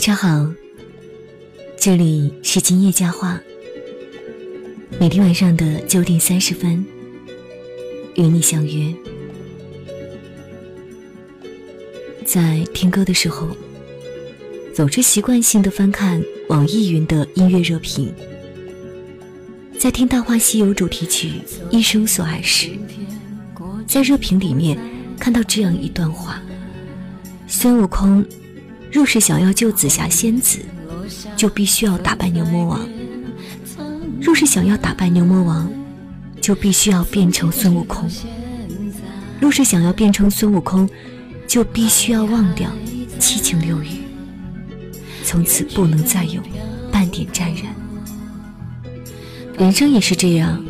上好，这里是今夜佳话。每天晚上的九点三十分，与你相约。在听歌的时候，总是习惯性的翻看网易云的音乐热评。在听《大话西游》主题曲《一生所爱》时，在热评里面看到这样一段话：孙悟空。若是想要救紫霞仙子，就必须要打败牛魔王；若是想要打败牛魔王，就必须要变成孙悟空；若是想要变成孙悟空，就必须要忘掉七情六欲，从此不能再有半点沾染。人生也是这样，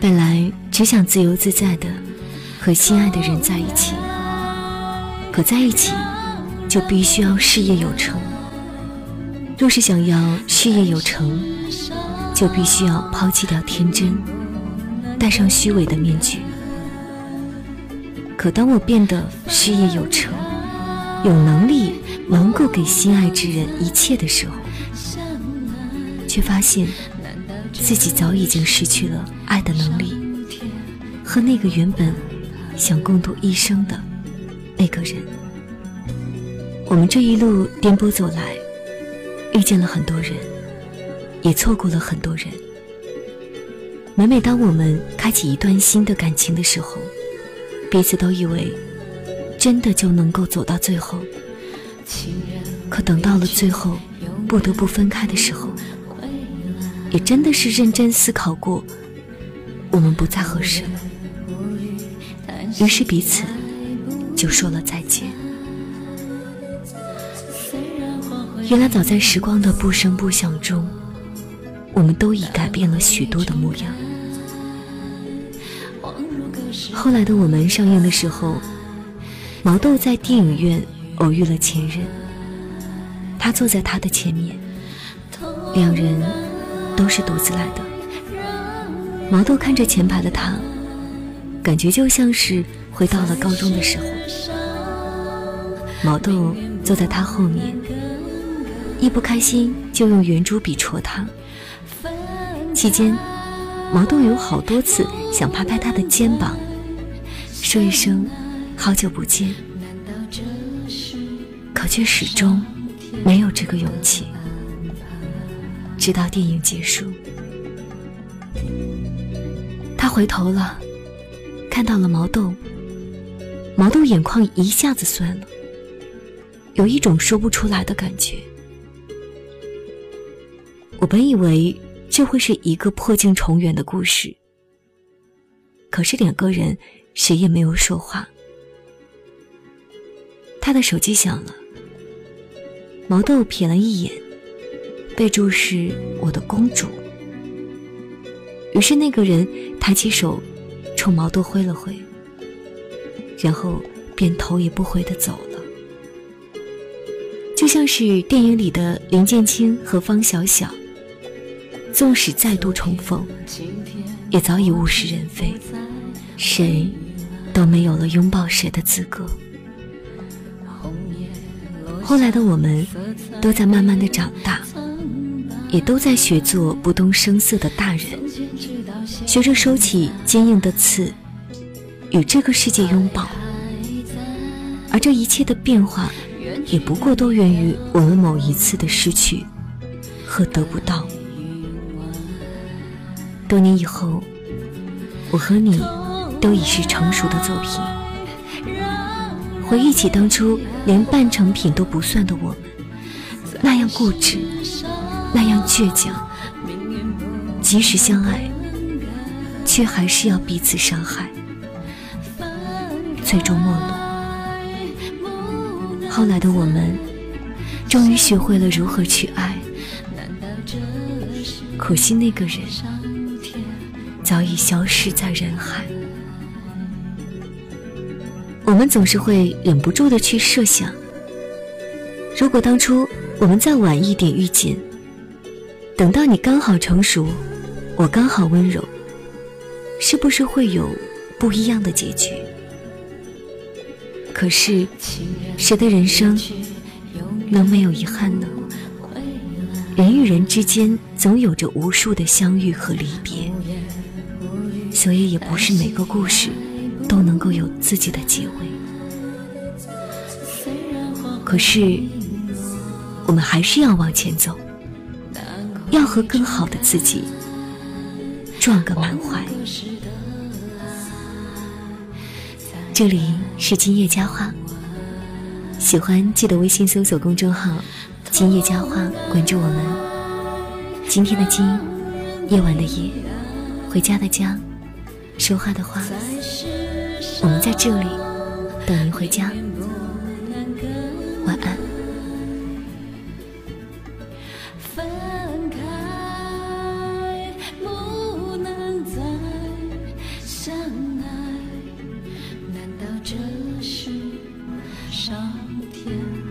本来只想自由自在的和心爱的人在一起，可在一起。就必须要事业有成。若是想要事业有成，就必须要抛弃掉天真，戴上虚伪的面具。可当我变得事业有成，有能力能够给心爱之人一切的时候，却发现自己早已经失去了爱的能力，和那个原本想共度一生的那个人。我们这一路颠簸走来，遇见了很多人，也错过了很多人。每每当我们开启一段新的感情的时候，彼此都以为真的就能够走到最后。可等到了最后，不得不分开的时候，也真的是认真思考过，我们不再合适了，于是彼此就说了再见。原来，早在时光的不声不响中，我们都已改变了许多的模样。后来的我们上映的时候，毛豆在电影院偶遇了前任，他坐在他的前面，两人都是独自来的。毛豆看着前排的他，感觉就像是回到了高中的时候。毛豆坐在他后面。一不开心就用圆珠笔戳他。期间，毛豆有好多次想拍拍他的肩膀，说一声“好久不见”，可却始终没有这个勇气。直到电影结束，他回头了，看到了毛豆，毛豆眼眶一下子酸了，有一种说不出来的感觉。我本以为这会是一个破镜重圆的故事，可是两个人谁也没有说话。他的手机响了，毛豆瞥了一眼，备注是我的公主。于是那个人抬起手，冲毛豆挥了挥，然后便头也不回的走了，就像是电影里的林建清和方小小。纵使再度重逢，也早已物是人非，谁都没有了拥抱谁的资格。后来的我们，都在慢慢的长大，也都在学做不动声色的大人，学着收起坚硬的刺，与这个世界拥抱。而这一切的变化，也不过都源于我们某一次的失去和得不到。多年以后，我和你都已是成熟的作品。回忆起当初连半成品都不算的我们，那样固执，那样倔强，即使相爱，却还是要彼此伤害，最终没落。后来的我们，终于学会了如何去爱，可惜那个人。早已消失在人海。我们总是会忍不住的去设想：如果当初我们再晚一点遇见，等到你刚好成熟，我刚好温柔，是不是会有不一样的结局？可是，谁的人生能没有遗憾呢？人与人之间总有着无数的相遇和离别，所以也不是每个故事都能够有自己的结尾。可是，我们还是要往前走，要和更好的自己撞个满怀。这里是今夜佳话，喜欢记得微信搜索公众号“今夜佳话”，关注我们。今天的今，夜晚的夜，回家的家，说话的话我们在这里等您回家。晚安。分开不能再相爱。难道这是上天？